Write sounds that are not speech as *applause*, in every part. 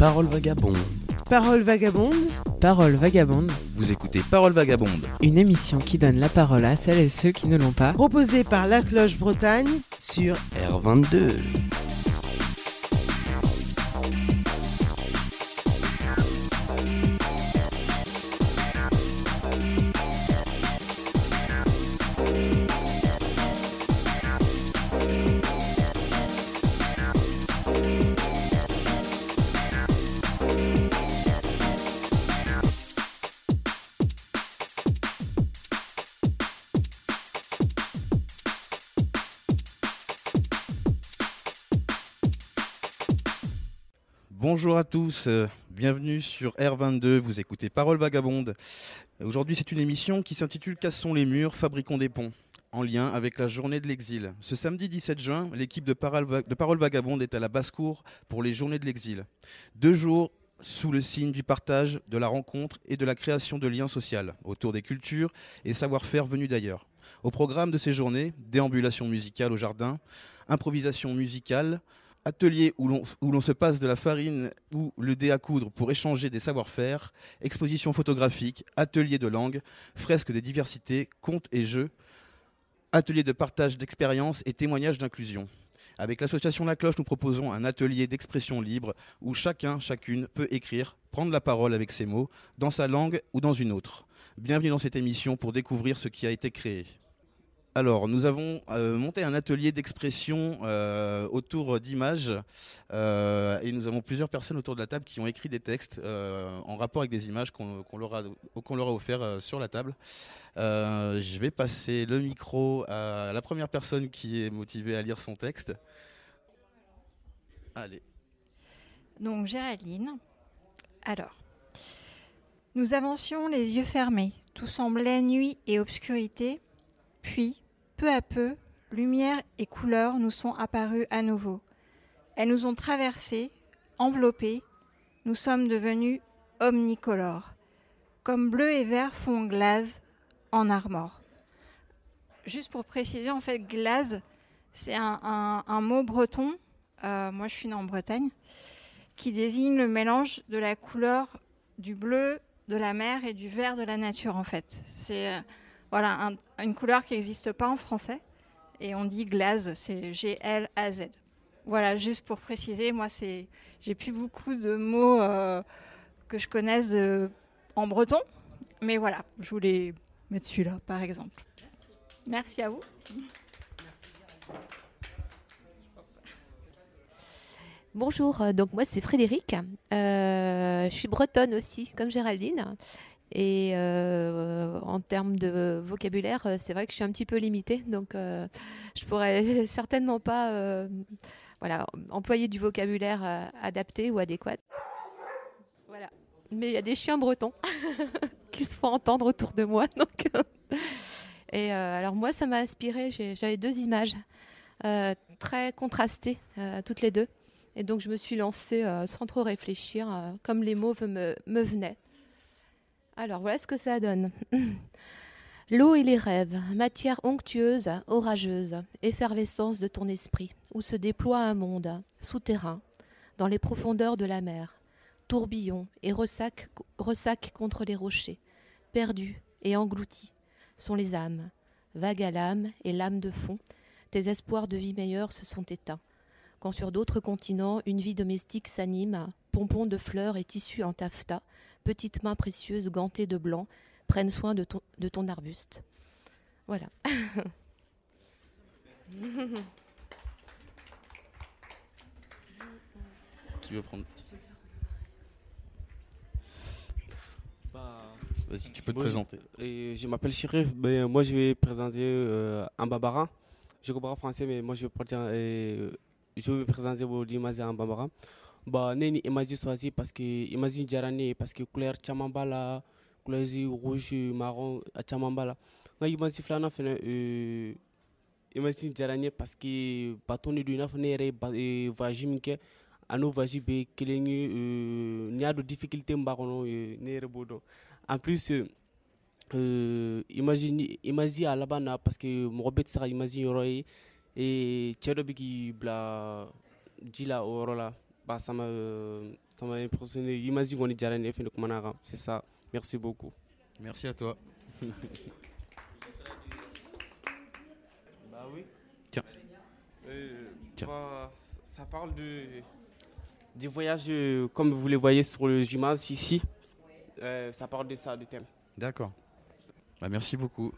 Parole vagabonde. Parole vagabonde. Parole vagabonde, Vous écoutez Parole vagabonde. une émission qui donne la parole à celles et ceux qui ne l'ont pas. Proposée par La Cloche Bretagne sur R22. Bonjour à tous, euh, bienvenue sur R22, vous écoutez Parole Vagabonde. Aujourd'hui c'est une émission qui s'intitule Cassons les murs, fabriquons des ponts, en lien avec la journée de l'exil. Ce samedi 17 juin, l'équipe de Parole, Va- de Parole Vagabonde est à la basse-cour pour les journées de l'exil. Deux jours sous le signe du partage, de la rencontre et de la création de liens sociaux autour des cultures et savoir-faire venus d'ailleurs. Au programme de ces journées, déambulation musicale au jardin, improvisation musicale, atelier où l'on se passe de la farine ou le dé à coudre pour échanger des savoir-faire, exposition photographique, atelier de langue, fresques des diversités, contes et jeux, atelier de partage d'expériences et témoignages d'inclusion. Avec l'association La Cloche, nous proposons un atelier d'expression libre où chacun, chacune peut écrire, prendre la parole avec ses mots, dans sa langue ou dans une autre. Bienvenue dans cette émission pour découvrir ce qui a été créé. Alors, nous avons euh, monté un atelier d'expression euh, autour d'images euh, et nous avons plusieurs personnes autour de la table qui ont écrit des textes en rapport avec des images qu'on leur, a- offert sur la table. Je vais passer le micro à la première personne qui est motivée à lire son texte. Allez. Donc Géraldine. Alors, nous avancions les yeux fermés. Tout semblait nuit et obscurité. Puis, peu à peu, lumière et couleurs nous sont apparues à nouveau. Elles nous ont traversés, enveloppés. Nous sommes devenus omnicolores. Comme bleu et vert font glace en armor. Juste pour préciser, en fait, glace, c'est un mot breton. Euh, moi, je suis née en Bretagne qui désigne le mélange de la couleur du bleu de la mer et du vert de la nature en fait. C'est euh, voilà un- une couleur qui n'existe pas en français et on dit glaze, c'est G L A Z. Voilà, juste pour préciser, moi j'ai plus beaucoup de mots euh, que je connaisse en breton, mais voilà, je voulais mettre celui-là par exemple. Merci à vous. Bonjour, euh, donc moi c'est Frédéric. Euh, je suis bretonne aussi, comme Géraldine. Et euh, en termes de vocabulaire, euh, c'est vrai que je suis un petit peu limitée, donc euh, je pourrais *laughs* certainement pas euh, voilà, employer du vocabulaire adapté ou adéquat. Voilà. Mais il y a des chiens bretons *laughs* qui se font entendre autour de moi. Donc et alors moi, ça m'a inspiré. J'avais deux images très contrastées, toutes les deux. Et donc je me suis lancée sans trop réfléchir, comme les mots me, me venaient. Alors voilà ce que ça donne. *laughs* L'eau et les rêves, matière onctueuse, orageuse, effervescence de ton esprit, où se déploie un monde souterrain, dans les profondeurs de la mer, tourbillon et ressac, contre les rochers, perdus et engloutis, sont les âmes, vagues à l'âme et l'âme de fond, tes espoirs de vie meilleure se sont éteints. Quand sur d'autres continents une vie domestique s'anime, pompons de fleurs et tissus en taffetas, petites mains précieuses gantées de blanc prennent soin de ton, de ton arbuste. Voilà. *laughs* Qui veut prendre? Bah, Vas-y, tu peux te Moi, je- présenter. et je m'appelle Chirif. Ben, moi, je vais présenter euh, un bambara. Je comprends français, mais moi, je vais, partir, euh, je vais présenter au Limazi en bambara. Bah, neni imagine choisi parce que imagine jarane parce que couleur chamambala, couleur rouge, marron, chamambala. Nga imagine flana fene euh, imagine jarane parce que batoni du naf nere ba euh, vaji minke ano vaji be kelengi euh, nya de difficulté mbakono euh, nere bodo. En plus euh, euh, imagine imagine à la na parce que mɔgɔ bɛɛ tɛ se ka imagine yɔrɔ ye ee cɛ la la bah, ça m'a euh, ça m'a impressionné. Il m'a dit qu'on est déjà là, c'est ça. Merci beaucoup. Merci à toi. *laughs* bah oui. Tiens. Euh, Tiens. bah, ça parle de, du voyage, euh, comme vous le voyez sur le gymnase ici. Euh, ça parle de ça, du thème. D'accord. Bah, merci beaucoup.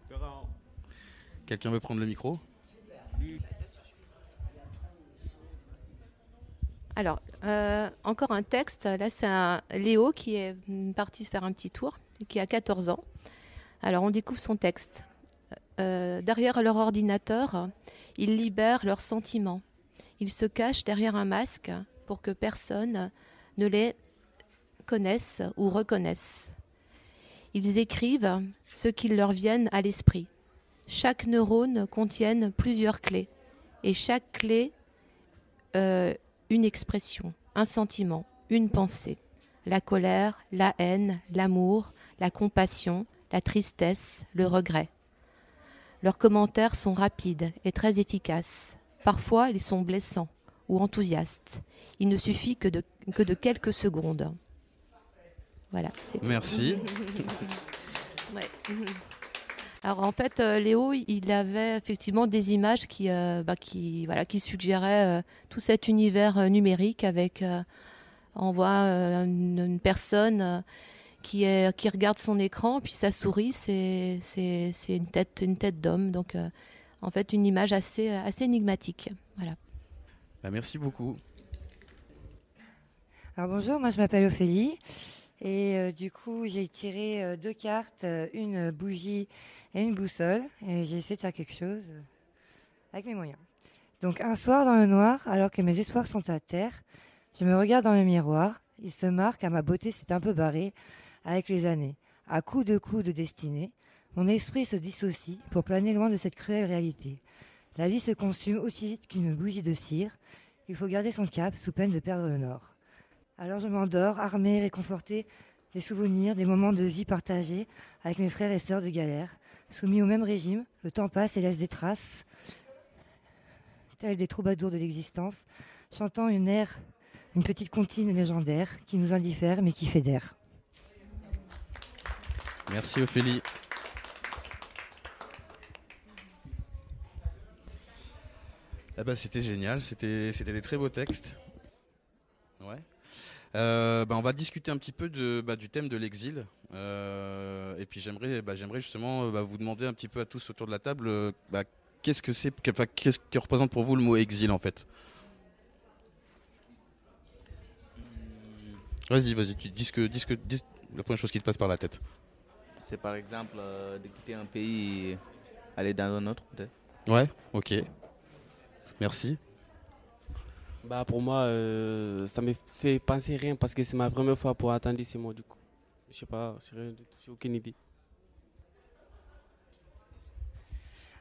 Quelqu'un veut prendre le micro? Alors, euh, encore un texte. Là, c'est un Léo qui est parti faire un petit tour, qui a 14 ans. Alors, on découvre son texte. Euh, derrière leur ordinateur, ils libèrent leurs sentiments. Ils se cachent derrière un masque pour que personne ne les connaisse ou reconnaisse. Ils écrivent ce qui leur viennent à l'esprit. Chaque neurone contient plusieurs clés et chaque clé euh, une expression, un sentiment, une pensée. La colère, la haine, l'amour, la compassion, la tristesse, le regret. Leurs commentaires sont rapides et très efficaces. Parfois, ils sont blessants ou enthousiastes. Il ne suffit que de, que de quelques secondes. Voilà. Merci. *laughs* Ouais. *laughs* Alors en fait, euh, Léo, il avait effectivement des images qui, euh, bah, qui, voilà, qui suggéraient euh, tout cet univers euh, numérique avec, euh, on voit euh, une, une personne euh, qui, est, qui regarde son écran, puis sa souris, c'est, c'est, c'est une tête, une tête d'homme. Donc euh, en fait, une image assez, assez énigmatique. Voilà. Bah, merci beaucoup. Alors bonjour, moi je m'appelle Ophélie et euh, du coup j'ai tiré euh, deux cartes, euh, une bougie et une boussole et j'ai essayé de faire quelque chose avec mes moyens. Donc un soir dans le noir, alors que mes espoirs sont à terre, je me regarde dans le miroir, il se marque car ma beauté s'est un peu barrée avec les années. À coups de coups de destinée, mon esprit se dissocie pour planer loin de cette cruelle réalité. La vie se consume aussi vite qu'une bougie de cire. Il faut garder son cap sous peine de perdre le nord. Alors je m'endors, armée, réconfortée des souvenirs, des moments de vie partagés avec mes frères et sœurs de galère. Soumis au même régime, le temps passe et laisse des traces, telles des troubadours de l'existence, chantant une air, une petite comptine légendaire qui nous indiffère mais qui fédère. Merci Ophélie. Eh ben, c'était génial, c'était des très beaux textes. Euh, bah, on va discuter un petit peu de, bah, du thème de l'exil. Euh, et puis j'aimerais bah, justement euh, vous demander un petit peu à tous autour de la table qu'est-ce que c'est, qu'est-ce que représente pour vous le mot exil en fait? Vas-y, vas-y, dis, que, dis, que, dis la première chose qui te passe par la tête. C'est par exemple euh, de quitter un pays et aller dans un autre peut-être? Ouais, ok. Merci. Bah pour moi, euh, ça me fait penser rien parce que c'est ma première fois pour attendre ces mots du coup. Je sais pas, j'ai aucune idée.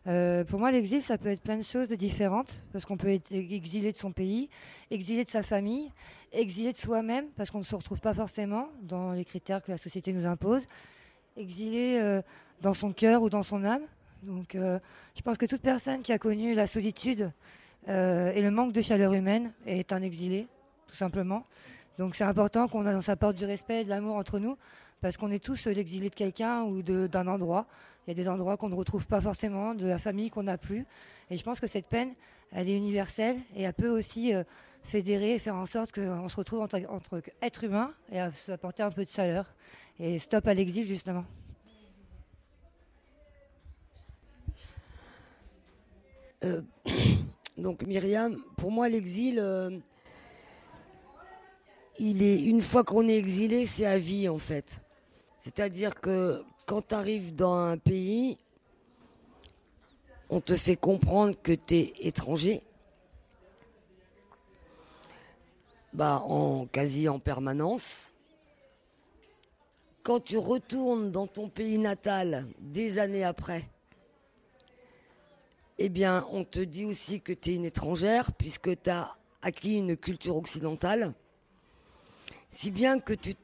Euh, pour moi, l'exil, ça peut être plein de choses de différentes, parce qu'on peut être exilé de son pays, exilé de sa famille, exilé de soi-même, parce qu'on ne se retrouve pas forcément dans les critères que la société nous impose, exilé euh, dans son cœur ou dans son âme. Donc, euh, je pense que toute personne qui a connu la solitude euh, et le manque de chaleur humaine est un exilé, tout simplement. Donc, c'est important qu'on s'apporte du respect et de l'amour entre nous, parce qu'on est tous l'exilé de quelqu'un ou d'un endroit. Il y a des endroits qu'on ne retrouve pas forcément, de la famille qu'on n'a plus. Et je pense que cette peine, elle est universelle et elle peut aussi euh, fédérer et faire en sorte qu'on se retrouve entre, êtres humains et à un peu de chaleur. Et stop à l'exil, justement. Euh, donc Myriam, pour moi l'exil, euh, il est une fois qu'on est exilé, c'est à vie en fait. C'est-à-dire que quand tu arrives dans un pays, on te fait comprendre que tu es étranger, bah en quasi en permanence. Quand tu retournes dans ton pays natal des années après, eh bien, on te dit aussi que tu es une étrangère puisque tu as acquis une culture occidentale. Si bien que tu.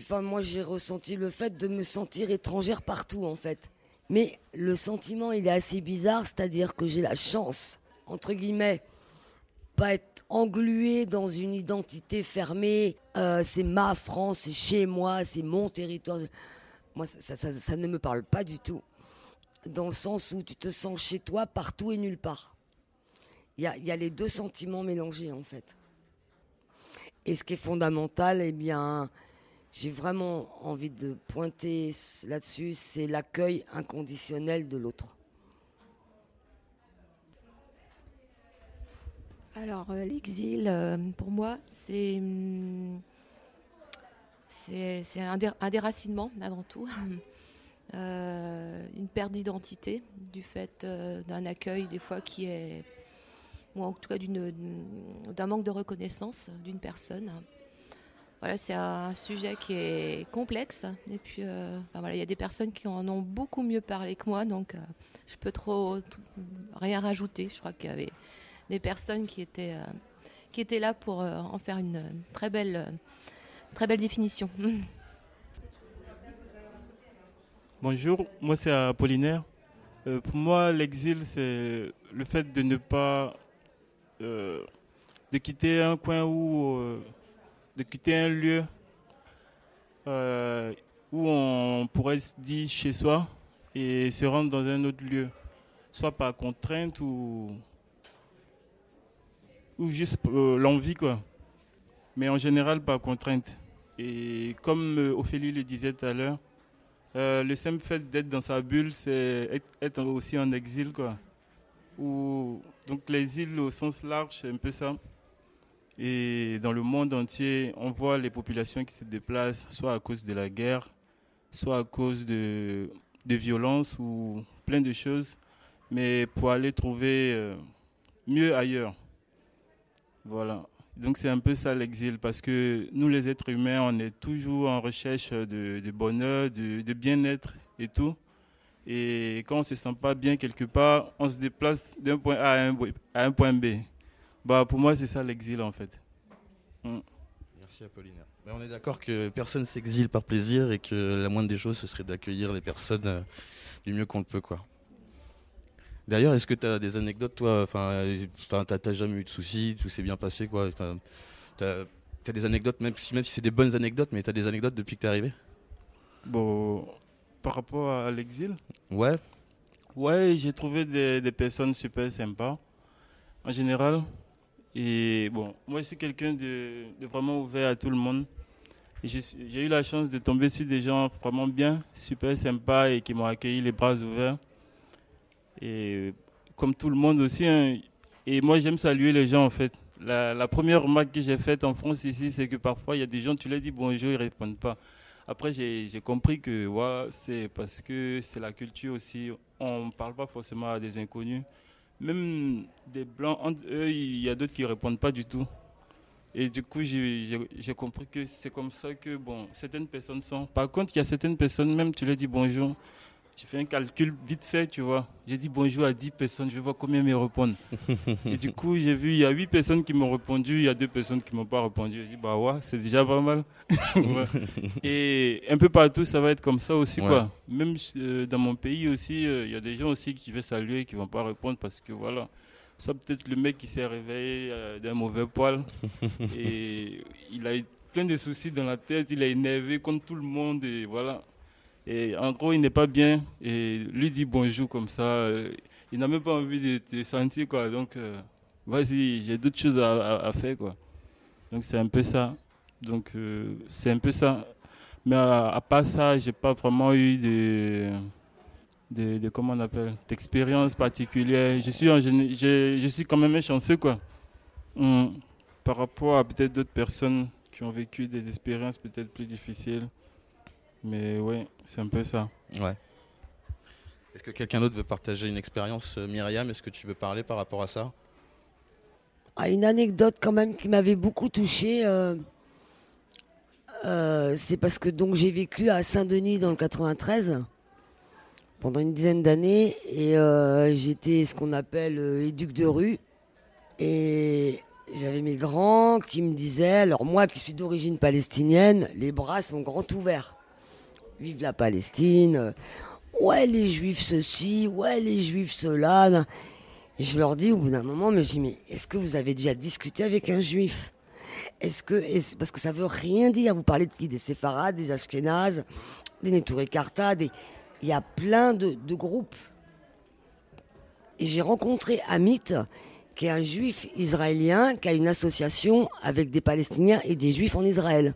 enfin, moi, j'ai ressenti le fait de me sentir étrangère partout, en fait. Mais le sentiment, il est assez bizarre, c'est-à-dire que j'ai la chance, entre guillemets, pas être englué dans une identité fermée. Euh, c'est ma France, c'est chez moi, c'est mon territoire. Moi, ça ne me parle pas du tout. Dans le sens où tu te sens chez toi partout et nulle part. Il y a, les deux sentiments mélangés en fait. Et ce qui est fondamental, eh bien, j'ai vraiment envie de pointer là-dessus, c'est l'accueil inconditionnel de l'autre. Alors, euh, l'exil, euh, pour moi, c'est hum, un, dé- un déracinement avant tout, *laughs* une perte d'identité du fait euh, d'un accueil des fois qui est, ou en tout cas d'un manque de reconnaissance d'une personne. Voilà, c'est un sujet qui est complexe. Et puis, euh, voilà, il y a des personnes qui en ont beaucoup mieux parlé que moi, donc euh, je peux trop, rien rajouter. Je crois qu'il y avait des personnes qui étaient, euh, qui étaient là pour euh, en faire une euh, très belle, euh, très belle définition. *laughs* Bonjour, moi c'est Apollinaire. Euh, pour moi, l'exil, c'est le fait de ne pas. euh, de quitter un coin ou. euh, de quitter un lieu euh, où on pourrait se dire chez soi et se rendre dans un autre lieu, soit par contrainte ou. ou juste euh, l'envie, quoi. Mais en général, par contrainte. Et comme euh, Ophélie le disait tout à l'heure, euh, le simple fait d'être dans sa bulle, c'est être, aussi en exil, quoi. Donc l'exil au sens large, c'est un peu ça. Et dans le monde entier, on voit les populations qui se déplacent, soit à cause de la guerre, soit à cause de, de violences ou plein de choses, mais pour aller trouver euh, mieux ailleurs. Voilà. Donc c'est un peu ça l'exil, parce que nous les êtres humains, on est toujours en recherche de, bonheur, de, bien-être et tout. Et quand on se sent pas bien quelque part, on se déplace d'un point A à un, à un point B. Bah, pour moi, c'est ça l'exil en fait. Mm. Merci Apollinaire. Mais on est d'accord que personne s'exile par plaisir et que la moindre des choses, ce serait d'accueillir les personnes euh, du mieux qu'on le peut. quoi. D'ailleurs, est-ce que tu as des anecdotes, toi Enfin, t'as t'as jamais eu de soucis, tout s'est bien passé, quoi T'as as, des anecdotes, même si, même si c'est des bonnes anecdotes, mais tu as des anecdotes depuis que t'es arrivé? Bon, par rapport à l'exil? Ouais. Ouais, j'ai trouvé des, des personnes super sympas, en général. Et bon, moi, je suis quelqu'un de, de vraiment ouvert à tout le monde. J'ai eu la chance de tomber sur des gens vraiment bien, super sympas et qui m'ont accueilli les bras ouverts. Et comme tout le monde aussi. hein. Et moi, j'aime saluer les gens, en fait. La, première remarque que j'ai faite en France ici, c'est que parfois, il y a des gens, tu leur dis bonjour, ils ne répondent pas. Après, j'ai compris que voilà, c'est parce que c'est la culture aussi. On ne parle pas forcément à des inconnus. Même des blancs, eux, il y a d'autres qui ne répondent pas du tout. Et du coup, j'ai compris que c'est comme ça que bon, certaines personnes sont. Par contre, il y a certaines personnes, même tu leur dis bonjour. J'ai fait un calcul vite fait, tu vois. J'ai dit bonjour à 10 personnes, je vais voir combien me répondent. *laughs* Et du coup, j'ai vu, il y a 8 personnes qui m'ont répondu, il y a 2 personnes qui ne m'ont pas répondu. J'ai dit, bah ouais, c'est déjà pas mal. *laughs* Ouais. *laughs* Et un peu partout, ça va être comme ça aussi, Ouais. quoi. Même euh, dans mon pays aussi, euh, il y a des gens aussi que je vais saluer et qui ne vont pas répondre parce que voilà. Ça peut-être le mec qui s'est réveillé euh, d'un mauvais poil et il a plein de soucis dans la tête, il est énervé contre tout le monde et voilà. Et en gros, il n'est pas bien et lui dit bonjour comme ça. il n'a même pas envie de te sentir quoi. Donc, euh, vas-y, j'ai d'autres choses à, faire quoi. Donc c'est un peu ça. Donc euh, c'est un peu ça. Mais à, part ça, j'ai pas vraiment eu de, de, comment on appelle, d'expérience particulière. Je suis en je, je suis quand même chanceux quoi. Hum, par rapport à peut-être d'autres personnes qui ont vécu des expériences peut-être plus difficiles. Mais ouais, c'est un peu ça. Ouais. Est-ce que quelqu'un d'autre veut partager une expérience, euh, Myriam? Est-ce que tu veux parler par rapport à ça? Ah, une anecdote quand même qui m'avait beaucoup touchée. euh, euh, c'est parce que donc j'ai vécu à Saint-Denis dans le 93 pendant une dizaine d'années et euh, j'étais ce qu'on appelle euh, éduc de rue et j'avais mes grands qui me disaient alors moi qui suis d'origine palestinienne les bras sont grands ouverts vive la Palestine ouais les juifs ceci ouais les juifs cela je leur dis au bout d'un moment, mais je dis, mais est-ce que vous avez déjà discuté avec un juif? Est-ce que, parce que ça veut rien dire. Vous parlez de qui Des séfarades, des ashkénazes, des Neturei Karta, des... il y a plein de, de groupes. Et j'ai rencontré Amit, qui est un juif israélien, qui a une association avec des Palestiniens et des juifs en Israël.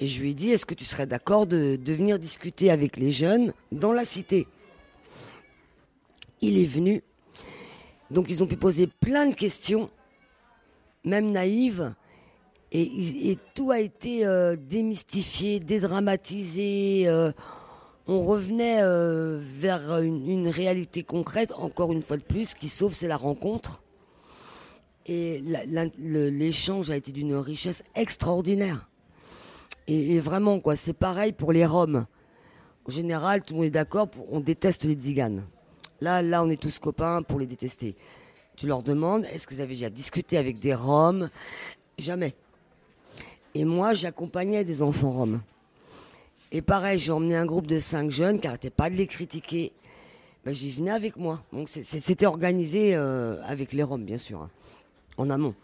Et je lui ai dit, est-ce que tu serais d'accord de, venir discuter avec les jeunes dans la cité? Il est venu. Donc ils ont pu poser plein de questions, même naïves, et, tout a été euh, démystifié, dédramatisé. euh, on revenait euh, vers une, une réalité concrète, encore une fois de plus, qui sauve, c'est la rencontre. Et l'échange a été d'une richesse extraordinaire. Et, vraiment, quoi, c'est pareil pour les Roms. En général, tout le monde est d'accord, on déteste les tziganes. Là, là, on est tous copains pour les détester. Tu leur demandes, est-ce que vous avez déjà discuté avec des Roms? Jamais. Et moi, j'accompagnais des enfants Roms. Et pareil, j'ai emmené un groupe de cinq jeunes qui n'arrêtaient pas de les critiquer. Ben, j'y venais avec moi. Donc c'était organisé euh, avec les Roms, bien sûr, hein, en amont.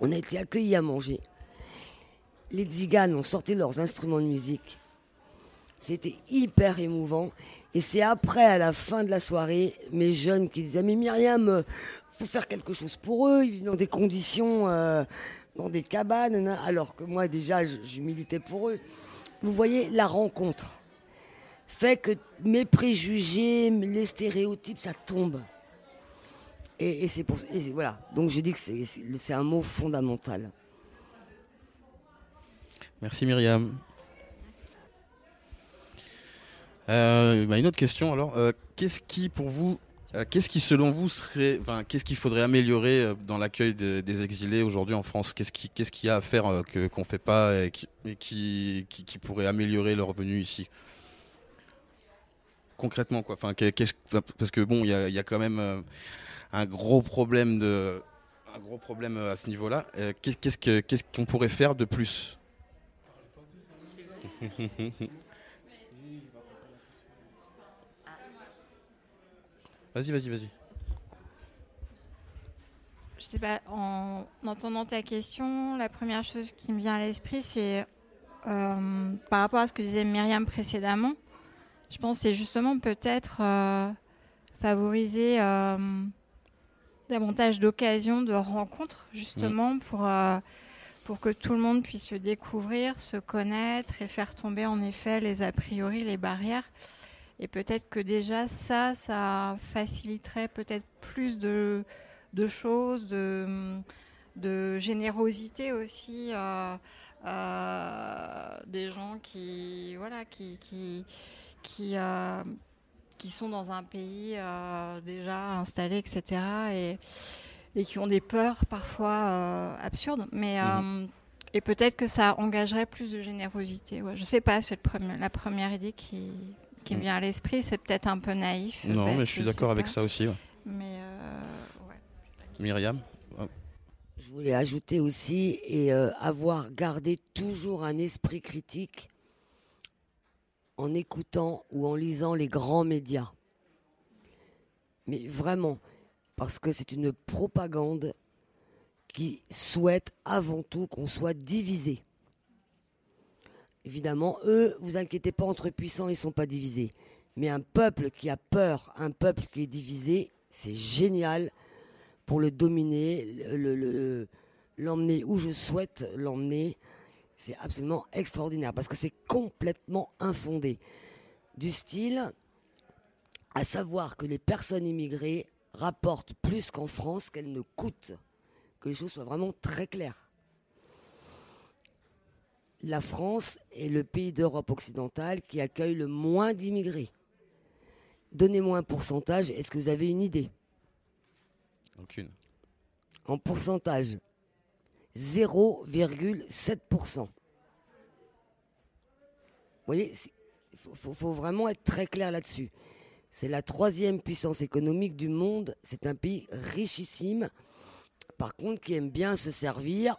On a été accueillis à manger. Les Tziganes ont sorti leurs instruments de musique. C'était hyper émouvant. Et c'est après, à la fin de la soirée, mes jeunes qui disaient Mais Myriam, euh, faut faire quelque chose pour eux. Ils vivent dans des conditions, euh, dans des cabanes. Alors que moi, déjà, je, militais pour eux. Vous voyez, la rencontre fait que mes préjugés, les stéréotypes, ça tombe. Et, c'est pour et voilà. Donc je dis que c'est un mot fondamental. Merci Myriam. Euh, bah, une autre question alors, Euh, qu'est-ce qui pour vous, euh, qu'est-ce qui selon vous serait, qu'est-ce qu'il faudrait améliorer dans l'accueil de- des exilés aujourd'hui en France? Qu'est-ce qui, qu'est-ce qu'il y a à faire que qu'on fait pas et qui, pourrait améliorer leur venue ici? Concrètement quoi, enfin, parce que bon, il y a, quand même un gros problème à ce niveau-là. Qu'est- qu'est-ce que, qu'est-ce qu'on pourrait faire de plus? *laughs* Vas-y, vas-y, vas-y. Je sais pas, en entendant ta question, la première chose qui me vient à l'esprit, c'est euh, par rapport à ce que disait Myriam précédemment, je pense que c'est justement peut-être euh, favoriser euh, davantage d'occasions de rencontres, justement, pour, pour que tout le monde puisse se découvrir, se connaître et faire tomber en effet les a priori, les barrières. Et peut-être que déjà ça, ça faciliterait peut-être plus de, choses, de, générosité aussi. euh, euh, des gens qui, voilà, qui, qui, qui, euh, qui sont dans un pays déjà installé, etc. Et, et qui ont des peurs parfois euh, absurdes. Mais, euh, et peut-être que ça engagerait plus de générosité. Ouais. Je sais pas, c'est la première idée qui, qui me Mm. vient à l'esprit. C'est peut-être un peu naïf. Non, mais je suis d'accord avec pas. ça aussi. ouais. Mais euh, ouais. Myriam Je voulais ajouter aussi et euh, avoir gardé toujours un esprit critique en écoutant ou en lisant les grands médias. Mais vraiment, parce que c'est une propagande qui souhaite avant tout qu'on soit divisé. Évidemment, eux, vous inquiétez pas, entre puissants, ils sont pas divisés. Mais un peuple qui a peur, un peuple qui est divisé, c'est génial pour le dominer, le- le- l'emmener où je souhaite l'emmener. C'est absolument extraordinaire parce que c'est complètement infondé. Du style, à savoir que les personnes immigrées rapportent plus qu'en France qu'elles ne coûtent. Que les choses soient vraiment très claires. La France est le pays d'Europe occidentale qui accueille le moins d'immigrés. Donnez-moi un pourcentage, est-ce que vous avez une idée? Aucune. en pourcentage 0,7%. Vous voyez, il faut, faut- faut vraiment être très clair là-dessus. C'est la troisième puissance économique du monde. C'est un pays richissime, par contre, qui aime bien se servir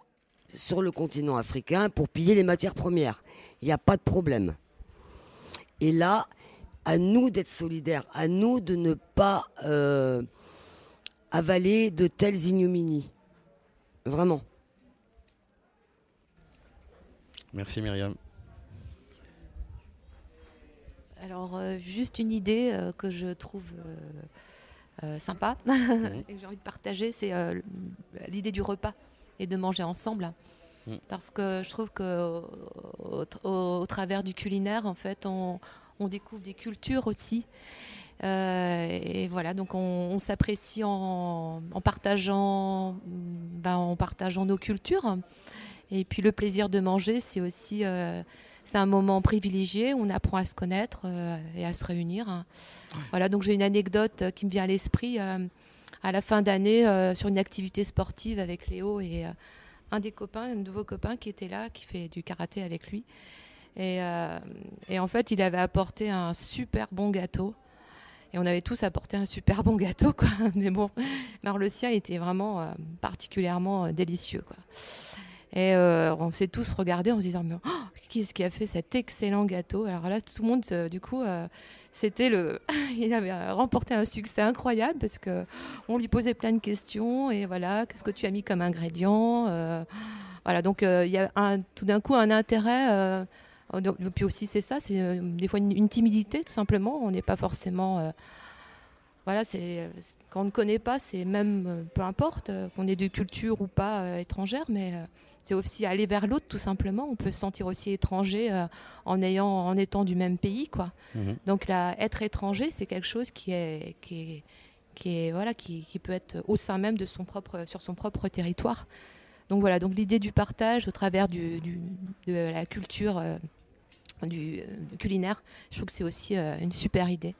sur le continent africain pour piller les matières premières. Il n'y a pas de problème. Et là, à nous d'être solidaires, à nous de ne pas... euh, avaler de telles ignominies. Vraiment. Merci Myriam. Alors, euh, juste une idée euh, que je trouve euh, sympa *laughs* et que j'ai envie de partager, c'est l'idée du repas et de manger ensemble. Mhm. Parce que je trouve que au, au- au travers du culinaire, en fait, on, on découvre des cultures aussi. Euh, et voilà, donc on, on s'apprécie en, en partageant, mm, ben, en partageant nos cultures. Et puis le plaisir de manger, c'est aussi euh, c'est un moment privilégié où on apprend à se connaître euh, et à se réunir. Voilà, donc j'ai une anecdote euh, qui me vient à l'esprit euh, à la fin d'année sur une activité sportive avec Léo et un des copains, un nouveau copain qui était là, qui fait du karaté avec lui. Et, et en fait, il avait apporté un super bon gâteau. Et on avait tous apporté un super bon gâteau, quoi. *laughs* Mais bon, alors le sien était vraiment euh, particulièrement délicieux, quoi. Et euh, on s'est tous regardés en se disant, mais oh, qui est-ce qui a fait cet excellent gâteau? Alors là, tout le monde, euh, du coup, euh, c'était le. *laughs* il avait remporté un succès incroyable parce que on lui posait plein de questions et voilà, qu'est-ce que tu as mis comme ingrédient Voilà, donc il y a tout d'un coup un intérêt. puis aussi, c'est ça, c'est des fois une timidité, tout simplement. On n'est pas forcément. Voilà, c'est euh, quand on ne connaît pas, c'est même euh, peu importe euh, qu'on ait de culture ou pas étrangère, mais c'est aussi aller vers l'autre, tout simplement. On peut se sentir aussi étranger en ayant, en étant du même pays, quoi. Mhm. Donc là, être étranger, c'est quelque chose qui est, qui est, qui est voilà, qui, qui peut être au sein même de son propre, sur son propre territoire. Donc voilà, donc l'idée du partage au travers du, du- de la culture euh, du, culinaire, je trouve que c'est aussi euh, une super idée.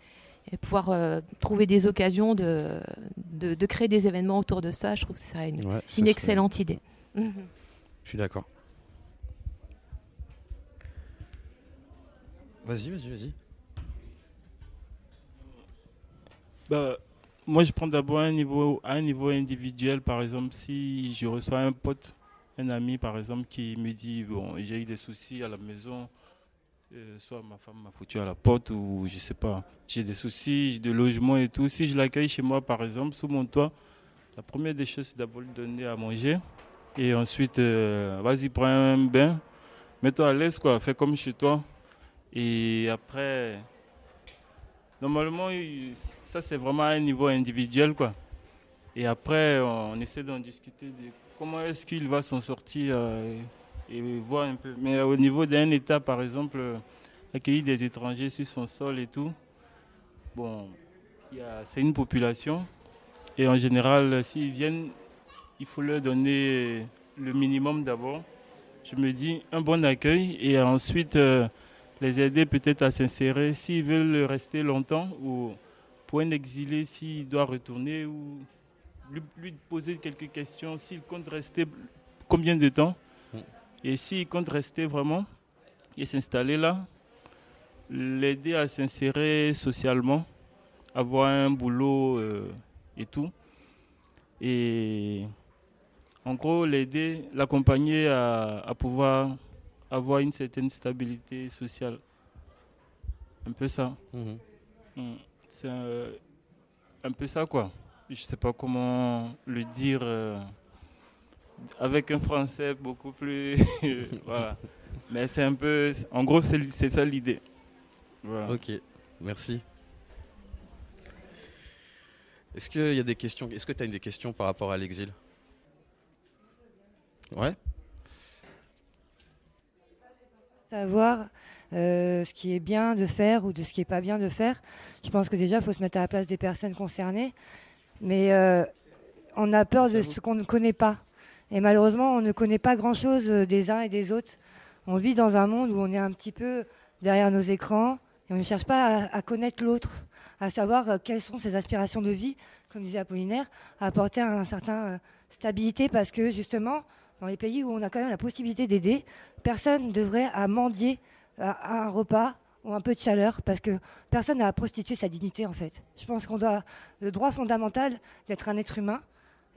Et pouvoir euh, trouver des occasions de, de, de créer des événements autour de ça, je trouve que c'est une, Ouais, ce une serait- excellente idée. *laughs* Je suis d'accord. Vas-y, vas-y, vas-y. Bah, moi, je prends d'abord un niveau, à un niveau individuel. Par exemple, si je reçois un pote, un ami, par exemple, qui me dit Bon, j'ai eu des soucis à la maison, euh, soit ma femme m'a foutu à la porte, ou je sais pas, j'ai des soucis de logement et tout. Si je l'accueille chez moi, par exemple, sous mon toit, la première des choses, c'est d'abord lui donner à manger. Et ensuite, euh, vas-y, prends un bain, mets-toi à l'aise, quoi, fais comme chez toi. Et après, Normalement, ça c'est vraiment à un niveau individuel quoi. Et après, on essaie d'en discuter de comment est-ce qu'il va s'en sortir euh, et voir un peu. Mais au niveau d'un État, par exemple, accueillir des étrangers sur son sol et tout, bon, c'est une population. Et en général, s'ils viennent, il faut leur donner le minimum d'abord. Je me dis un bon accueil et ensuite euh, les aider peut-être à s'insérer s'ils veulent rester longtemps ou pour un exilé s'il doit retourner ou lui, lui poser quelques questions s'il compte rester combien de temps et s'il compte rester vraiment et s'installer là l'aider à s'insérer socialement avoir un boulot euh, et tout et en gros l'aider l'accompagner à, à pouvoir avoir une certaine stabilité sociale. Un peu ça. Mhm. Mm. C'est un, un peu ça, quoi. Je sais pas comment le dire euh, avec un français beaucoup plus. *laughs* voilà. Mais c'est un peu. En gros, c'est c'est ça l'idée. Voilà. Ok, merci. Est-ce qu'il y a des questions Est-ce que tu as des questions par rapport à l'exil? Ouais savoir euh, ce qui est bien de faire ou de ce qui n'est pas bien de faire. Je pense que déjà, il faut se mettre à la place des personnes concernées. Mais euh, on a peur de ce qu'on ne connaît pas. Et malheureusement, on ne connaît pas grand-chose euh, des uns et des autres. On vit dans un monde où on est un petit peu derrière nos écrans et on ne cherche pas à, connaître l'autre, à savoir euh, quelles sont ses aspirations de vie, comme disait Apollinaire, à apporter un certain euh, stabilité parce que justement, dans les pays où on a quand même la possibilité d'aider, personne ne devrait à mendier à un repas ou un peu de chaleur parce que personne n'a à prostituer sa dignité en fait. Je pense qu'on doit le droit fondamental d'être un être humain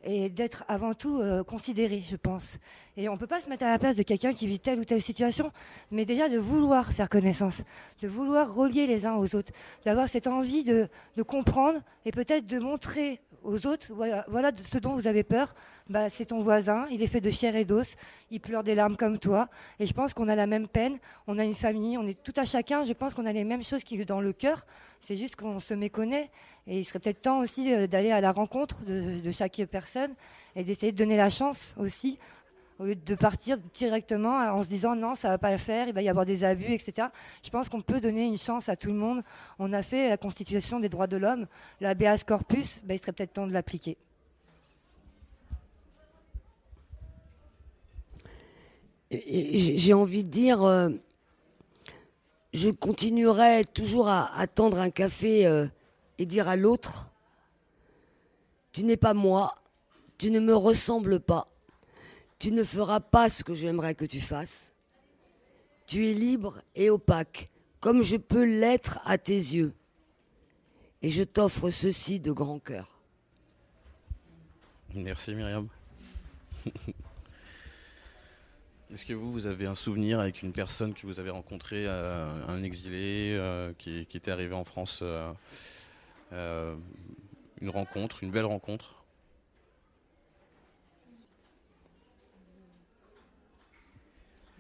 et d'être avant tout euh, considéré, je pense. Et on ne peut pas se mettre à la place de quelqu'un qui vit telle ou telle situation, mais déjà de vouloir faire connaissance, de vouloir relier les uns aux autres, d'avoir cette envie de, comprendre et peut-être de montrer aux autres, voilà, ce dont vous avez peur, bah, c'est ton voisin, il est fait de chair et d'os, il pleure des larmes comme toi, et je pense qu'on a la même peine, on a une famille, on est tout à chacun, je pense qu'on a les mêmes choses qui dans le cœur, c'est juste qu'on se méconnaît, et il serait peut-être temps aussi euh, d'aller à la rencontre de, chaque personne, et d'essayer de donner la chance aussi au lieu de partir directement en se disant non, ça va pas le faire, il va y avoir des abus, etc. Je pense qu'on peut donner une chance à tout le monde. On a fait la Constitution des droits de l'homme, la BAS corpus, ben, il serait peut-être temps de l'appliquer. J'ai envie de dire, euh, je continuerai toujours à attendre un café euh, et dire à l'autre, tu n'es pas moi, tu ne me ressembles pas tu ne feras pas ce que j'aimerais que tu fasses. Tu es libre et opaque, comme je peux l'être à tes yeux. Et je t'offre ceci de grand cœur. Merci Myriam. *laughs* Est-ce que vous, vous avez un souvenir avec une personne que vous avez rencontrée, euh, un exilé euh, qui, qui, était arrivé en France euh, Une rencontre, une belle rencontre?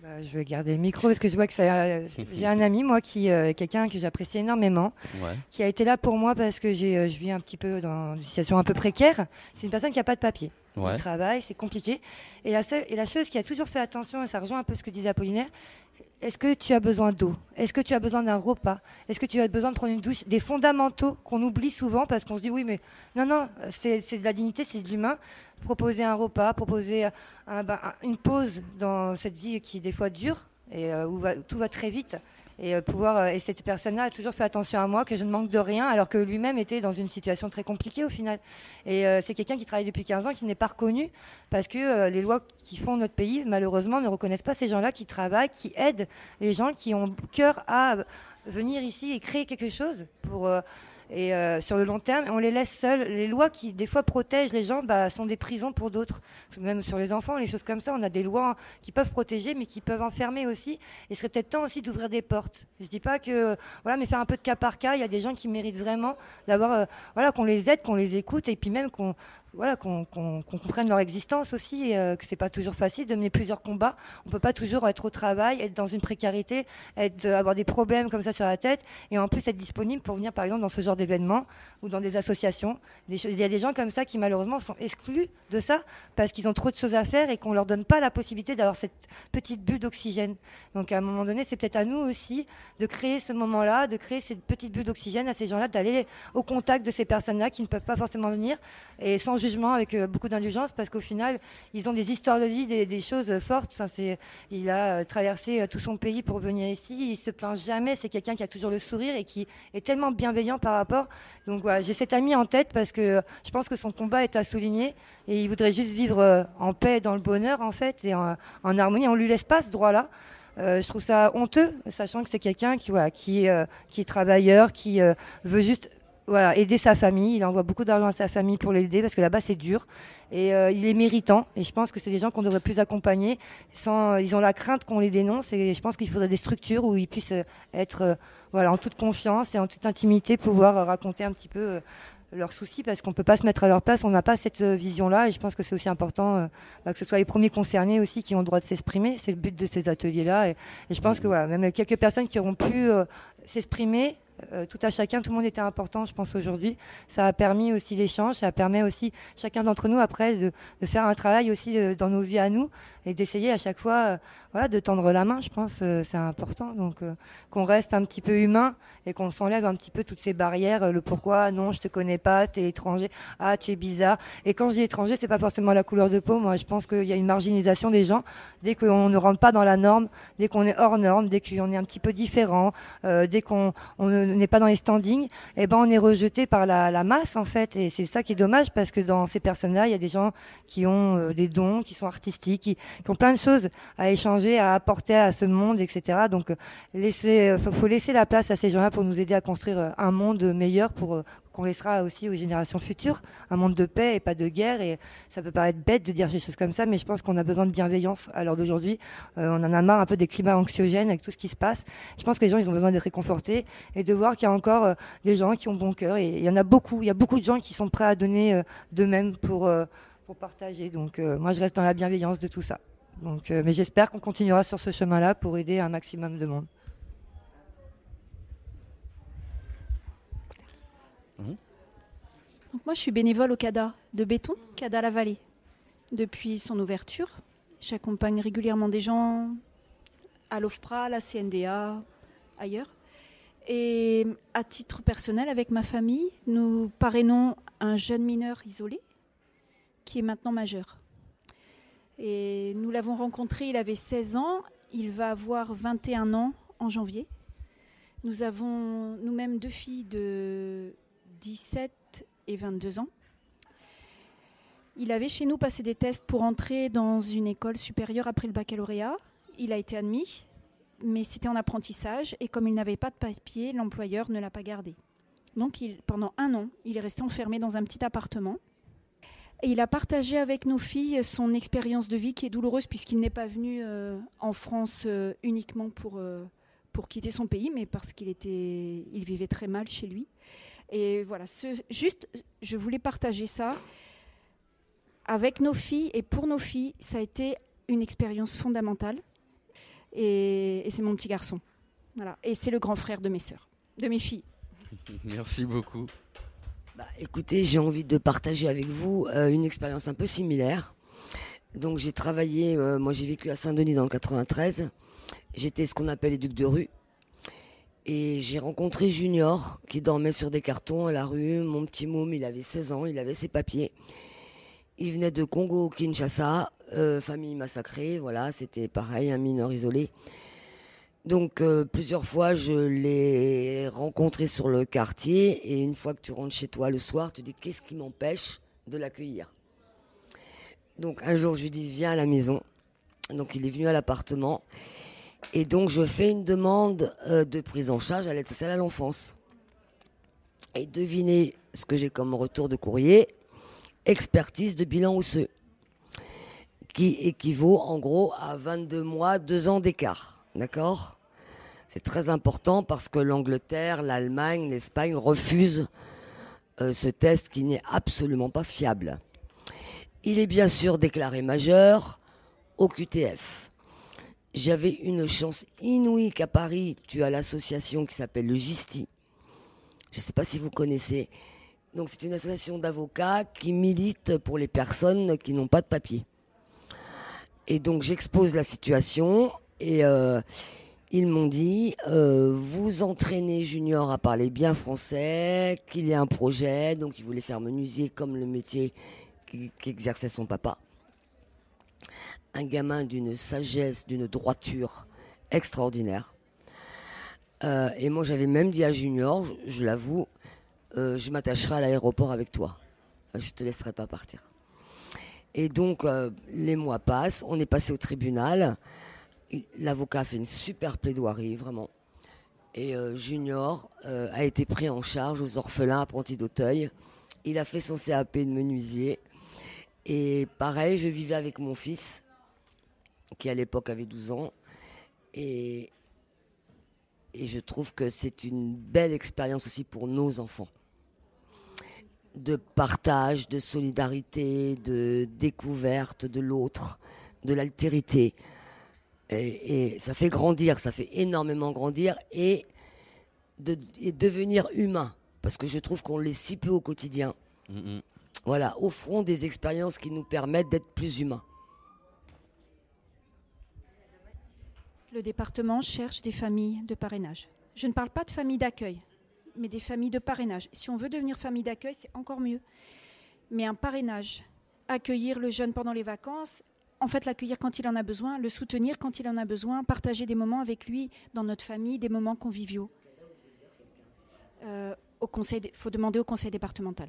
Bah, je vais garder le micro parce que je vois que ça. *laughs* J'ai un ami, moi, qui quelqu'un que j'apprécie énormément, ouais. qui a été là pour moi parce que j'ai, je vis un petit peu dans une situation un peu précaire. C'est une personne qui n'a pas de papier. Ouais. Il travaille, c'est compliqué. Et la, seule, et la chose qui a toujours fait attention, et ça rejoint un peu ce que disait Apollinaire, est-ce que tu as besoin d'eau? Est-ce que tu as besoin d'un repas? Est-ce que tu as besoin de prendre une douche? Des fondamentaux qu'on oublie souvent parce qu'on se dit oui, mais non, non, c'est de la dignité, c'est de l'humain. Proposer un repas, proposer un, ben, une pause dans cette vie qui est des fois dure et euh, où tout va très vite. Et, euh, pouvoir, euh, et cette personne-là a toujours fait attention à moi, que je ne manque de rien, alors que lui-même était dans une situation très compliquée au final. Et euh, c'est quelqu'un qui travaille depuis 15 ans, qui n'est pas reconnu, parce que les lois qui font notre pays, malheureusement, ne reconnaissent pas ces gens-là qui travaillent, qui aident les gens qui ont cœur à venir ici et créer quelque chose pour euh, et euh, sur le long terme, on les laisse seuls. Les lois qui, des fois, protègent les gens bah, sont des prisons pour d'autres. Même sur les enfants, les choses comme ça, on a des lois qui peuvent protéger, mais qui peuvent enfermer aussi. Il serait peut-être temps aussi d'ouvrir des portes. Je dis pas que, voilà, mais faire un peu de cas par cas. Il y a des gens qui méritent vraiment d'avoir, euh, voilà, qu'on les aide, qu'on les écoute, et puis même qu'on voilà, qu'on qu comprenne leur existence aussi, euh, que c'est pas toujours facile de mener plusieurs combats. On peut pas toujours être au travail, être dans une précarité, être, euh, avoir des problèmes comme ça sur la tête, et en plus être disponible pour venir par exemple dans ce genre d'événements ou dans des associations. Il y a des gens comme ça qui malheureusement sont exclus de ça parce qu'ils ont trop de choses à faire et qu'on leur donne pas la possibilité d'avoir cette petite bulle d'oxygène. Donc à un moment donné, c'est peut-être à nous aussi de créer ce moment-là, de créer cette petite bulle d'oxygène à ces gens-là, d'aller au contact de ces personnes-là qui ne peuvent pas forcément venir et sans jugement, avec euh, beaucoup d'indulgence, parce qu'au final, ils ont des histoires de vie, des, choses fortes. Enfin, c'est, il a euh, traversé euh, tout son pays pour venir ici. Il se plaint jamais. C'est quelqu'un qui a toujours le sourire et qui est tellement bienveillant par rapport. Donc voilà, j'ai cet ami en tête parce que je pense que son combat est à souligner et il voudrait juste vivre en paix, dans le bonheur en fait et en, harmonie. On lui laisse pas ce droit-là. Je trouve ça honteux, sachant que c'est quelqu'un qui, voilà, qui, qui est travailleur, qui veut juste voilà, aider sa famille. Il envoie beaucoup d'argent à sa famille pour l'aider parce que là-bas c'est dur. Et euh, il est méritant. Et je pense que c'est des gens qu'on devrait plus accompagner. Sans, ils ont la crainte qu'on les dénonce. Et je pense qu'il faudrait des structures où ils puissent être euh, voilà, en toute confiance et en toute intimité pouvoir euh, raconter un petit peu euh, leurs soucis parce qu'on peut pas se mettre à leur place, on n'a pas cette euh, vision-là et je pense que c'est aussi important euh, bah, que ce soit les premiers concernés aussi qui ont le droit de s'exprimer. C'est le but de ces ateliers-là et, et, je pense que voilà, même quelques personnes qui auront pu euh, s'exprimer euh, tout à chacun, tout le monde était important, je pense, aujourd'hui. Ça a permis aussi l'échange, ça permet aussi chacun d'entre nous, après, de, faire un travail aussi de, dans nos vies à nous et d'essayer à chaque fois euh, voilà, de tendre la main, je pense, euh, c'est important. Donc, euh, qu'on reste un petit peu humain et qu'on s'enlève un petit peu toutes ces barrières, euh, le pourquoi, non, je te connais pas, tu es étranger, ah, tu es bizarre. Et quand je dis étranger, c'est pas forcément la couleur de peau. Moi, je pense qu'il y a une marginalisation des gens dès qu'on ne rentre pas dans la norme, dès qu'on est hors norme, dès qu'on est un petit peu différent, dès qu'on n'est pas dans les standings, eh ben on est rejeté par la, masse en fait. Et c'est ça qui est dommage parce que dans ces personnes-là, il y a des gens qui ont des dons, qui sont artistiques, qui, ont plein de choses à échanger, à apporter à ce monde, etc. Donc, laisser, faut, faut laisser la place à ces gens-là pour nous aider à construire un monde meilleur pour qu'on laissera aussi aux générations futures, un monde de paix et pas de guerre. Et ça peut paraître bête de dire des choses comme ça, mais je pense qu'on a besoin de bienveillance à l'heure d'aujourd'hui. Euh, on en a marre un peu des climats anxiogènes avec tout ce qui se passe. Je pense que les gens, ils ont besoin d'être réconfortés et de voir qu'il y a encore euh, des gens qui ont bon cœur. Et il y en a beaucoup. Il y a beaucoup de gens qui sont prêts à donner euh, d'eux-mêmes pour, euh, pour partager. Donc euh, moi, je reste dans la bienveillance de tout ça. Donc, euh, mais j'espère qu'on continuera sur ce chemin-là pour aider un maximum de monde. Donc moi, je suis bénévole au CADA de béton, CADA La Vallée. Depuis son ouverture, j'accompagne régulièrement des gens à l'OFPRA, à la CNDA, ailleurs. Et à titre personnel, avec ma famille, nous parrainons un jeune mineur isolé qui est maintenant majeur. Nous l'avons rencontré, il avait 16 ans, il va avoir 21 ans en janvier. Nous avons nous-mêmes deux filles de 17 et 22 ans. Il avait chez nous passé des tests pour entrer dans une école supérieure après le baccalauréat. Il a été admis, mais c'était en apprentissage et comme il n'avait pas de papier, l'employeur ne l'a pas gardé. Donc pendant un an, il est resté enfermé dans un petit appartement. Et il a partagé avec nos filles son expérience de vie qui est douloureuse puisqu'il n'est pas venu euh, en France euh, uniquement pour, euh, pour quitter son pays, mais parce qu'il était, il vivait très mal chez lui. Et voilà, juste, je voulais partager ça avec nos filles et pour nos filles. Ça a été une expérience fondamentale. Et, et c'est mon petit garçon. Voilà. Et c'est le grand frère de mes sœurs, de mes filles. *laughs* Merci beaucoup. Bah, écoutez, j'ai envie de partager avec vous euh, une expérience un peu similaire. Donc j'ai travaillé, euh, moi j'ai vécu à Saint-Denis dans le 93. J'étais ce qu'on appelle éduc de rue. Et j'ai rencontré Junior qui dormait sur des cartons à la rue. Mon petit môme, il avait 16 ans, il avait ses papiers. Il venait de Congo-Kinshasa, euh, famille massacrée, voilà, c'était pareil, un mineur isolé. Donc euh, plusieurs fois, je l'ai rencontré sur le quartier et une fois que tu rentres chez toi le soir, tu dis qu'est-ce qui m'empêche de l'accueillir? Donc un jour, je lui dis viens à la maison. Donc il est venu à l'appartement et donc je fais une demande euh, de prise en charge à l'aide sociale à l'enfance. Et devinez ce que j'ai comme retour de courrier expertise de bilan osseux qui équivaut en gros à 22 mois, 2 ans d'écart. D'accord C'est très important parce que l'Angleterre, l'Allemagne, l'Espagne refusent euh, ce test qui n'est absolument pas fiable. Il est bien sûr déclaré majeur au QTF. J'avais une chance inouïe qu'à Paris, tu as l'association qui s'appelle le GISTI. Je ne sais pas si vous connaissez. Donc c'est une association d'avocats qui milite pour les personnes qui n'ont pas de papier. Et donc j'expose la situation et euh, ils m'ont dit euh, vous entraînez Junior à parler bien français, qu'il y a un projet, donc ils voulaient faire menuisier comme le métier qu'exerçait son papa. Un gamin d'une sagesse, d'une droiture extraordinaire. Euh, et moi j'avais même dit à Junior, je, l'avoue, je m'attacherai à l'aéroport avec toi. Je te laisserai pas partir. Et donc, les mois passent, on est passé au tribunal. L'avocat a fait une super plaidoirie, vraiment. Et euh, Junior euh, a été pris en charge aux orphelins apprentis d'Auteuil. Il a fait son CAP de menuisier. Et pareil, je vivais avec mon fils, qui à l'époque avait 12 ans. Et je trouve que c'est une belle expérience aussi pour nos enfants de partage, de solidarité, de découverte de l'autre, de l'altérité. Et, et ça fait grandir, ça fait énormément grandir et, de, et devenir humain. Parce que je trouve qu'on l'est si peu au quotidien. Voilà, offrons des expériences qui nous permettent d'être plus humains. Le département cherche des familles de parrainage. Je ne parle pas de familles d'accueil, mais des familles de parrainage. Si on veut devenir famille d'accueil, c'est encore mieux. Mais un parrainage, accueillir le jeune pendant les vacances, en fait l'accueillir quand il en a besoin, le soutenir quand il en a besoin, partager des moments avec lui dans notre famille, des moments conviviaux. Euh, au conseil, il faut demander au conseil départemental.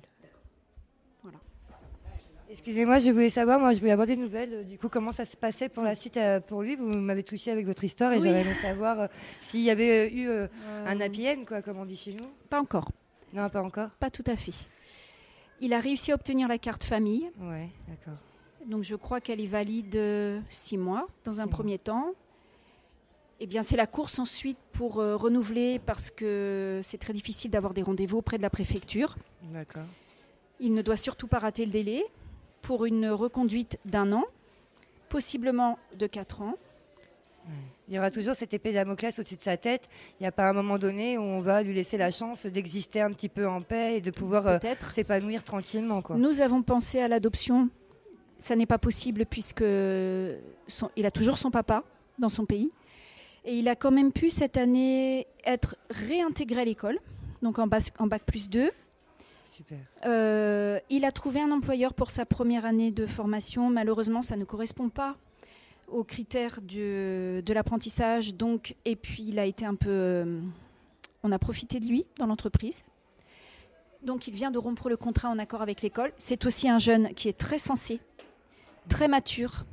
Excusez-moi, je voulais savoir, moi je voulais avoir des nouvelles, euh, du coup comment ça se passait pour la suite euh, pour lui? Vous m'avez touché avec votre histoire et Oui. j'aurais aimé savoir euh, s'il y avait eu un happy end, quoi, comme on dit chez nous. Pas encore. Non, pas encore. Pas tout à fait. Il a réussi à obtenir la carte famille. Ouais, d'accord. Donc je crois qu'elle est valide euh, six mois dans un premier temps. Eh bien, c'est la course ensuite pour euh, renouveler parce que c'est très difficile d'avoir des rendez-vous auprès de la préfecture. D'accord. Il ne doit surtout pas rater le délai pour une reconduite d'un an, possiblement de quatre ans. Il y aura toujours cette épée Damoclès au-dessus de sa tête. Il n'y a pas un moment donné où on va lui laisser la chance d'exister un petit peu en paix et de pouvoir euh, s'épanouir tranquillement. Quoi. Nous avons pensé à l'adoption. Ça n'est pas possible puisque son- il a toujours son papa dans son pays. Et il a quand même pu cette année être réintégré à l'école, donc en, bas- en bac plus 2. Super. Euh, il a trouvé un employeur pour sa première année de formation. Malheureusement, ça ne correspond pas aux critères du- de l'apprentissage. Donc, et puis, il a été un peu. euh, on a profité de lui dans l'entreprise. Donc, il vient de rompre le contrat en accord avec l'école. C'est aussi un jeune qui est très sensé, très mature,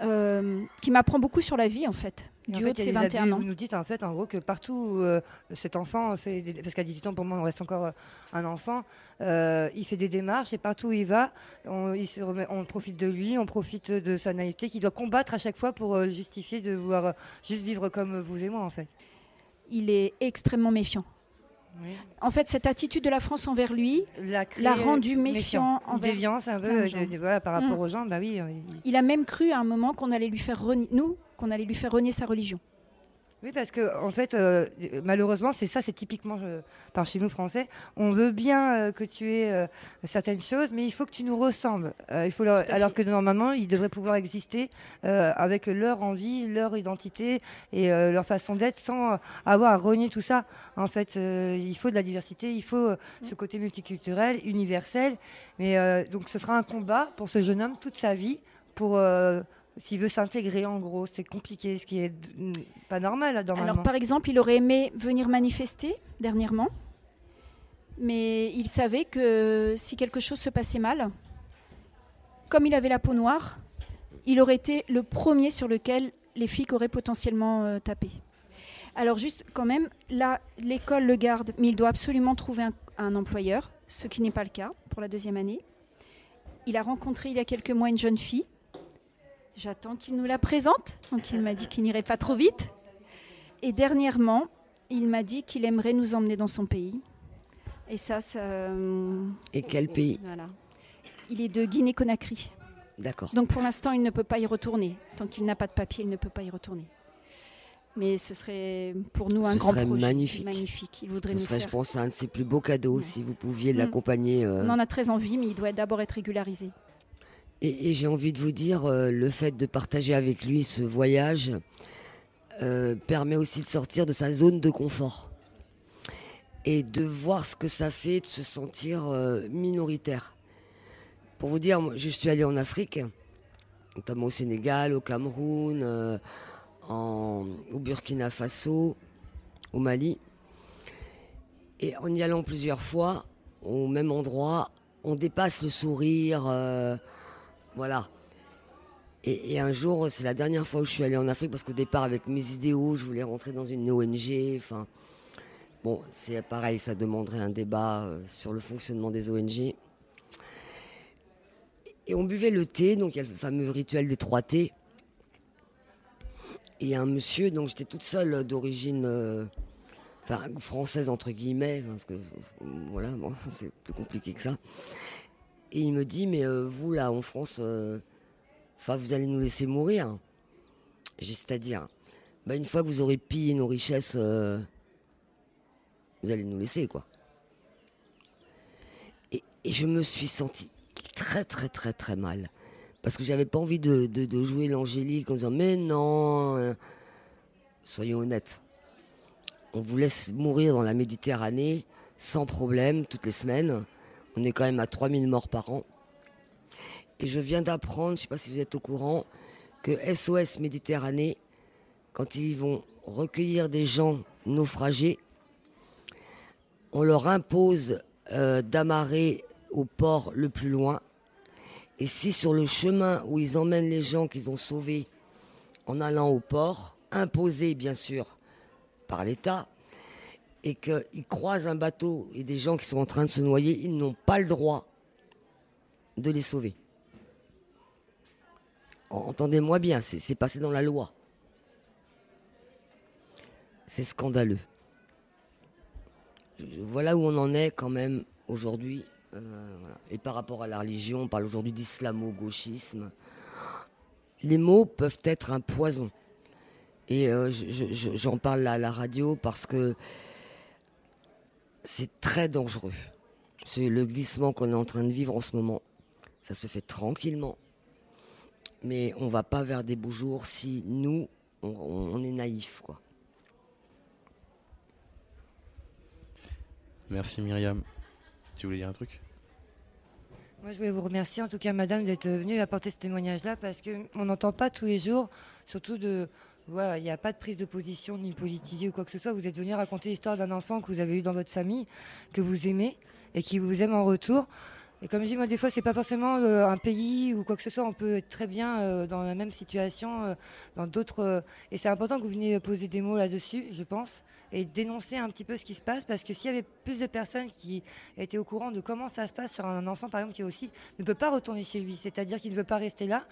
euh, qui m'apprend beaucoup sur la vie, en fait, Et en du fait, haut de ses a des 21 abus. ans. Vous nous dites en fait en gros que partout où euh, cet enfant fait des- parce qu'à 18 ans pour moi on reste encore euh, un enfant, euh, il fait des démarches et partout où il va, on, il se remet- on profite de lui, on profite de sa naïveté qu'il doit combattre à chaque fois pour justifier de vouloir juste vivre comme vous et moi en fait. Il est extrêmement méfiant. Oui. En fait, cette attitude de la France envers lui L'a l'a rendu méfiant, envers déviance un peu de euh, de- voilà, par rapport Mm. aux gens, bah oui. euh, il- Il a même cru à un moment qu'on allait lui faire renier, nous, qu'on allait lui faire renier sa religion. Oui, parce que en fait, euh, malheureusement, c'est ça, c'est typiquement euh, par chez nous français. On veut bien euh, que tu aies certaines choses, mais il faut que tu nous ressembles. Il faut leur- alors que normalement, ils devraient pouvoir exister avec leur envie, leur identité et leur façon d'être, sans avoir à renier tout ça. En fait, il faut de la diversité, il faut euh, ce côté multiculturel, universel. Mais donc, ce sera un combat pour ce jeune homme toute sa vie pour s'il veut s'intégrer, en gros, c'est compliqué, ce qui est pas normal normalement. Alors, par exemple, il aurait aimé venir manifester dernièrement, mais il savait que si quelque chose se passait mal, comme il avait la peau noire, il aurait été le premier sur lequel les flics auraient potentiellement euh, tapé. Alors juste quand même, là, l'école le garde, mais il doit absolument trouver un employeur, ce qui n'est pas le cas pour la deuxième année. Il a rencontré il y a quelques mois une jeune fille. J'attends qu'il nous la présente. Donc il m'a dit qu'il n'irait pas trop vite. Et dernièrement, il m'a dit qu'il aimerait nous emmener dans son pays. Et ça, ça. euh, Et quel pays Voilà. Il est de Guinée-Conakry. D'accord. Donc pour l'instant, il ne peut pas y retourner. Tant qu'il n'a pas de papier, il ne peut pas y retourner. Mais ce serait pour nous un Ce grand serait projet. magnifique. Magnifique. Il voudrait Ce nous serait, faire. je pense, un de ses plus beaux cadeaux si vous pouviez Mm. l'accompagner. euh. On en a très envie, mais il doit d'abord être régularisé. Et, j'ai envie de vous dire, euh, le fait de partager avec lui ce voyage euh, permet aussi de sortir de sa zone de confort et de voir ce que ça fait de se sentir euh, minoritaire. Pour vous dire, moi, je suis allé en Afrique, notamment au Sénégal, au Cameroun, au Burkina Faso, au Mali. Et en y allant plusieurs fois, au même endroit, on dépasse le sourire. Voilà. Et, un jour, c'est la dernière fois où je suis allé en Afrique parce qu'au départ, avec mes idéaux, je voulais rentrer dans une ONG. Enfin, bon, c'est pareil, ça demanderait un débat euh, sur le fonctionnement des ONG. Et on buvait le thé, donc il y a le fameux rituel des trois thés. Et un monsieur, donc j'étais toute seule d'origine euh, française entre guillemets, parce que voilà, bon, *laughs* c'est plus compliqué que ça. Et il me dit, mais euh, vous là en France, euh, enfin vous allez nous laisser mourir. C'est-à-dire, bah, une fois que vous aurez pillé nos richesses, euh, vous allez nous laisser quoi. Et, je me suis senti très très très très mal. Parce que j'avais pas envie de, de- jouer l'angélique en disant mais non, soyons honnêtes. On vous laisse mourir dans la Méditerranée sans problème toutes les semaines. On est quand même à 3000 morts par an. Et je viens d'apprendre, je ne sais pas si vous êtes au courant, que SOS Méditerranée, quand ils vont recueillir des gens naufragés, on leur impose euh, d'amarrer au port le plus loin. Et si sur le chemin où ils emmènent les gens qu'ils ont sauvés en allant au port, imposé bien sûr par l'État, et qu'ils croisent un bateau et des gens qui sont en train de se noyer, ils n'ont pas le droit de les sauver. Entendez-moi bien, c'est passé dans la loi. C'est scandaleux. Voilà où on en est quand même aujourd'hui. Euh, et par rapport à la religion, on parle aujourd'hui d'islamo-gauchisme. Les mots peuvent être un poison. Et euh, j'en parle à la radio parce que c'est très dangereux. C'est le glissement qu'on est en train de vivre en ce moment. Ça se fait tranquillement. Mais on va pas vers des beaux jours si nous, on, est naïfs, quoi. Merci Myriam. Tu voulais dire un truc? Moi, je voulais vous remercier en tout cas, madame, d'être venue apporter ce témoignage-là parce qu'on n'entend pas tous les jours, surtout de. Il n'y a pas de prise de position ni politisée ou quoi que ce soit. Vous êtes venu raconter l'histoire d'un enfant que vous avez eu dans votre famille, que vous aimez et qui vous aime en retour. Et comme je dis, moi, des fois, c'est pas forcément euh, un pays ou quoi que ce soit. On peut être très bien euh, dans la même situation, euh, dans d'autres. et c'est important que vous veniez poser des mots là-dessus, je pense, et dénoncer un petit peu ce qui se passe, parce que s'il y avait plus de personnes qui étaient au courant de comment ça se passe sur un enfant, par exemple, qui aussi ne peut pas retourner chez lui, c'est-à-dire qu'il ne veut pas rester là,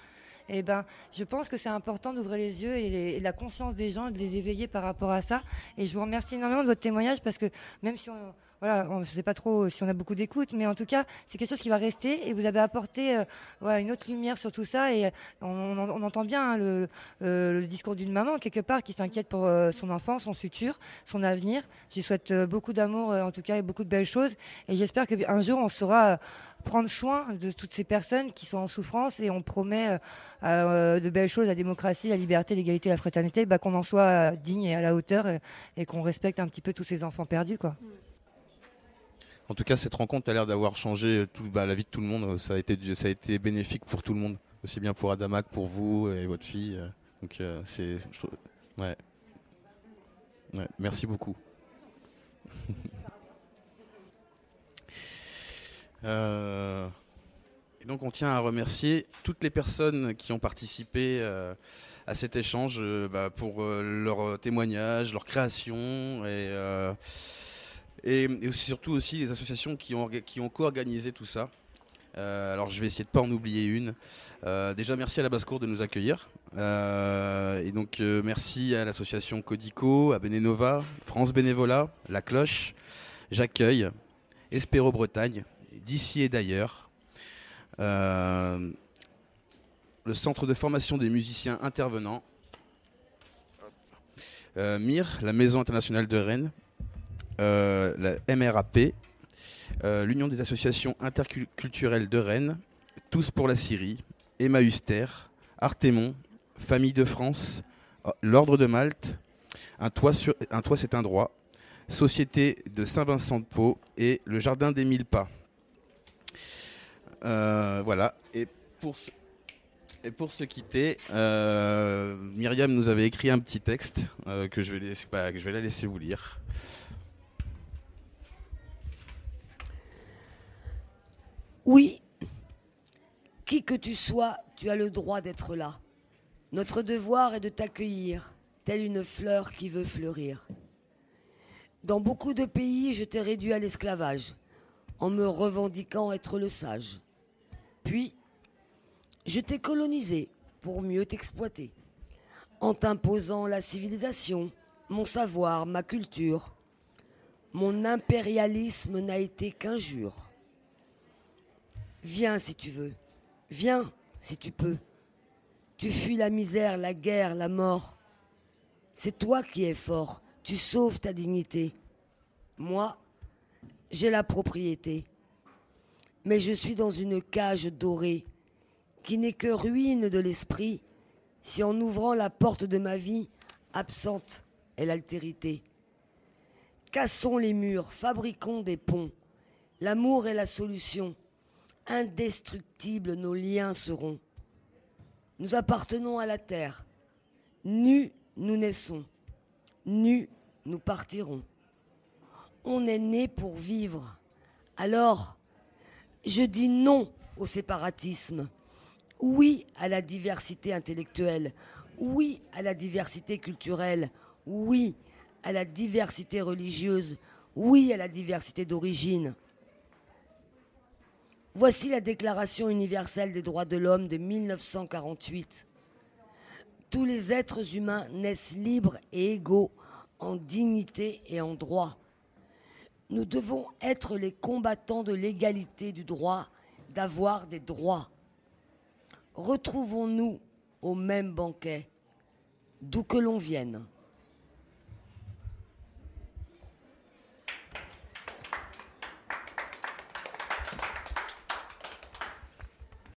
eh ben, je pense que c'est important d'ouvrir les yeux et, la conscience des gens, de les éveiller par rapport à ça. Et je vous remercie énormément de votre témoignage parce que même si on, voilà, sais pas trop si on a beaucoup d'écoute, mais en tout cas, c'est quelque chose qui va rester et vous avez apporté euh, voilà, une autre lumière sur tout ça et on, entend bien hein, le, euh, le, discours d'une maman quelque part qui s'inquiète pour euh, son enfant, son futur, son avenir. Je lui souhaite beaucoup d'amour en tout cas et beaucoup de belles choses et j'espère qu'un jour on saura prendre soin de toutes ces personnes qui sont en souffrance et on promet de belles choses, la démocratie, la liberté, l'égalité, la fraternité, bah, qu'on en soit digne et à la hauteur et, qu'on respecte un petit peu tous ces enfants perdus. Quoi. En tout cas, cette rencontre a l'air d'avoir changé bah, la vie de tout le monde. Ça a, été, bénéfique pour tout le monde, aussi bien pour Adamak, pour vous et votre fille. Donc, euh, c'est. Ouais. Merci beaucoup. *laughs* Euh, et donc, on tient à remercier toutes les personnes qui ont participé euh, à cet échange bah, pour leur témoignage, leur création et et, surtout aussi les associations qui ont, qui ont co-organisé tout ça. Euh, alors je vais essayer de pas en oublier une. Euh, déjà merci à la basse-cour de nous accueillir. Euh, et donc merci à l'association Codico, à Benenova, France Bénévolat, La Cloche, J'accueille, Espéro Bretagne, d'ici et d'ailleurs. le centre de formation des musiciens intervenants. MIR, la Maison internationale de Rennes, euh, la MRAP, euh, l'Union des associations interculturelles de Rennes, Tous pour la Syrie, Emmaüs Terre, Artémon, Famille de France, euh, l'Ordre de Malte, Un toit, un toit c'est un droit, Société de Saint-Vincent de Pau et le Jardin des Mille Pas. Voilà. Et pour, se quitter, Myriam nous avait écrit un petit texte que, je vais que je vais la laisser vous lire. Oui, qui que tu sois, tu as le droit d'être là. Notre devoir est de t'accueillir, telle une fleur qui veut fleurir. Dans beaucoup de pays, je t'ai réduit à l'esclavage, en me revendiquant être le sage. Puis, je t'ai colonisé pour mieux t'exploiter, en t'imposant la civilisation, mon savoir, ma culture. Mon impérialisme n'a été qu'injure. Viens si tu veux. Viens si tu peux. Tu fuis la misère, la guerre, la mort. C'est toi qui es fort. Tu sauves ta dignité. Moi, j'ai la propriété. Mais je suis dans une cage dorée qui n'est que ruine de l'esprit si en ouvrant la porte de ma vie, absente est l'altérité. Cassons les murs, fabriquons des ponts. L'amour est la solution indestructibles nos liens seront. Nous appartenons à la terre. Nus, nous naissons. Nus, nous partirons. On est né pour vivre. Alors, je dis non au séparatisme. Oui à la diversité intellectuelle. Oui à la diversité culturelle. Oui à la diversité religieuse, oui à la diversité d'origine. Voici la Déclaration universelle des droits de l'homme de 1948. Tous les êtres humains naissent libres et égaux en dignité et en droit. Nous devons être les combattants de l'égalité du droit, d'avoir des droits. Retrouvons-nous au même banquet, d'où que l'on vienne.